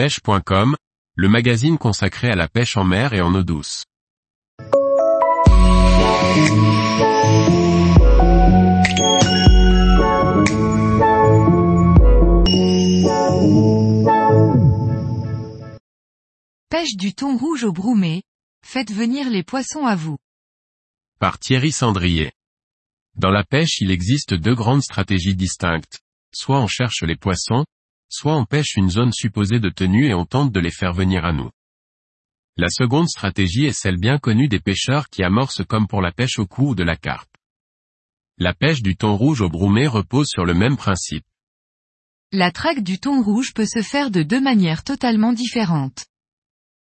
pêche.com, le magazine consacré à la pêche en mer et en eau douce. Pêche du thon rouge au broumé, faites venir les poissons à vous. Par Thierry Sandrier. Dans la pêche il existe deux grandes stratégies distinctes. Soit on cherche les poissons, soit on pêche une zone supposée de tenue et on tente de les faire venir à nous. La seconde stratégie est celle bien connue des pêcheurs qui amorcent comme pour la pêche au cou ou de la carpe. La pêche du thon rouge au broumé repose sur le même principe. La traque du thon rouge peut se faire de deux manières totalement différentes.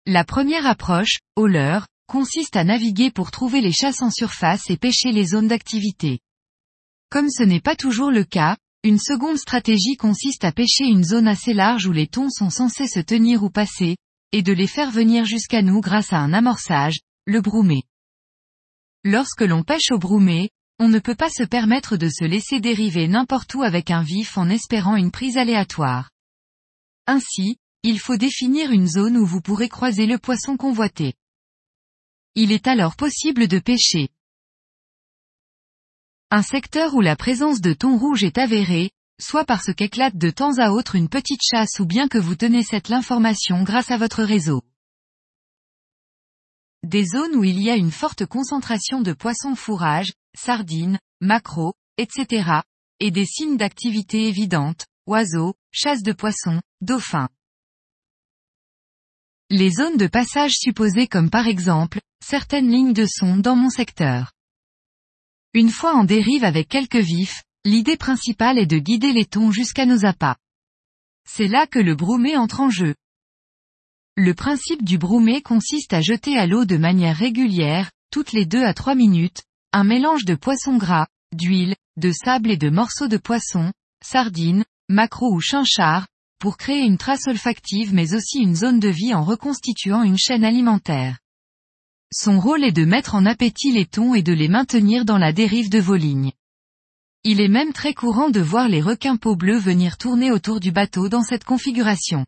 La première approche, au leurre, consiste à naviguer pour trouver les chasses en surface et pêcher les zones d'activité. Comme ce n'est pas toujours le cas, une seconde stratégie consiste à pêcher une zone assez large où les thons sont censés se tenir ou passer, et de les faire venir jusqu'à nous grâce à un amorçage, le broumé. Lorsque l'on pêche au broumé, on ne peut pas se permettre de se laisser dériver n'importe où avec un vif en espérant une prise aléatoire. Ainsi, il faut définir une zone où vous pourrez croiser le poisson convoité. Il est alors possible de pêcher. Un secteur où la présence de thon rouge est avérée, soit parce qu'éclate de temps à autre une petite chasse ou bien que vous tenez cette l'information grâce à votre réseau. Des zones où il y a une forte concentration de poissons fourrage, sardines, maquereaux, etc., et des signes d'activité évidentes, oiseaux, chasse de poissons, dauphins. Les zones de passage supposées comme par exemple, certaines lignes de son dans mon secteur. Une fois en dérive avec quelques vifs, l'idée principale est de guider les thons jusqu'à nos appâts. C'est là que le broumé entre en jeu. Le principe du broumé consiste à jeter à l'eau de manière régulière, toutes les deux à trois minutes, un mélange de poisson gras, d'huile, de sable et de morceaux de poisson, sardines, maquereaux ou chinchard, pour créer une trace olfactive mais aussi une zone de vie en reconstituant une chaîne alimentaire. Son rôle est de mettre en appétit les thons et de les maintenir dans la dérive de vos lignes. Il est même très courant de voir les requins peau bleus venir tourner autour du bateau dans cette configuration.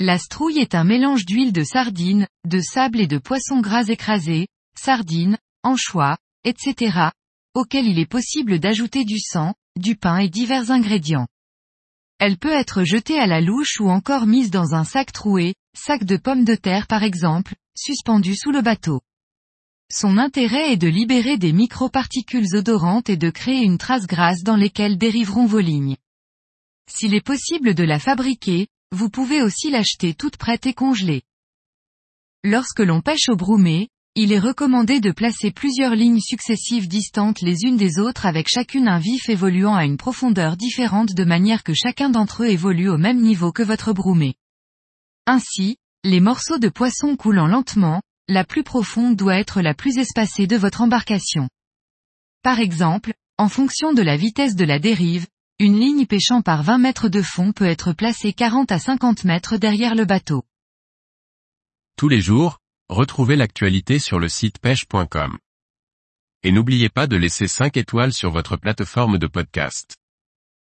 La strouille est un mélange d'huile de sardine, de sable et de poisson gras écrasé, sardines, anchois, etc., auquel il est possible d'ajouter du sang, du pain et divers ingrédients. Elle peut être jetée à la louche ou encore mise dans un sac troué, sac de pommes de terre par exemple, suspendu sous le bateau. Son intérêt est de libérer des microparticules odorantes et de créer une trace grasse dans lesquelles dériveront vos lignes. S'il est possible de la fabriquer, vous pouvez aussi l'acheter toute prête et congelée. Lorsque l'on pêche au broumé, il est recommandé de placer plusieurs lignes successives distantes les unes des autres avec chacune un vif évoluant à une profondeur différente de manière que chacun d'entre eux évolue au même niveau que votre broumé. Ainsi, les morceaux de poisson coulant lentement, la plus profonde doit être la plus espacée de votre embarcation. Par exemple, en fonction de la vitesse de la dérive, une ligne pêchant par 20 mètres de fond peut être placée 40 à 50 mètres derrière le bateau. Tous les jours, Retrouvez l'actualité sur le site pêche.com. Et n'oubliez pas de laisser 5 étoiles sur votre plateforme de podcast.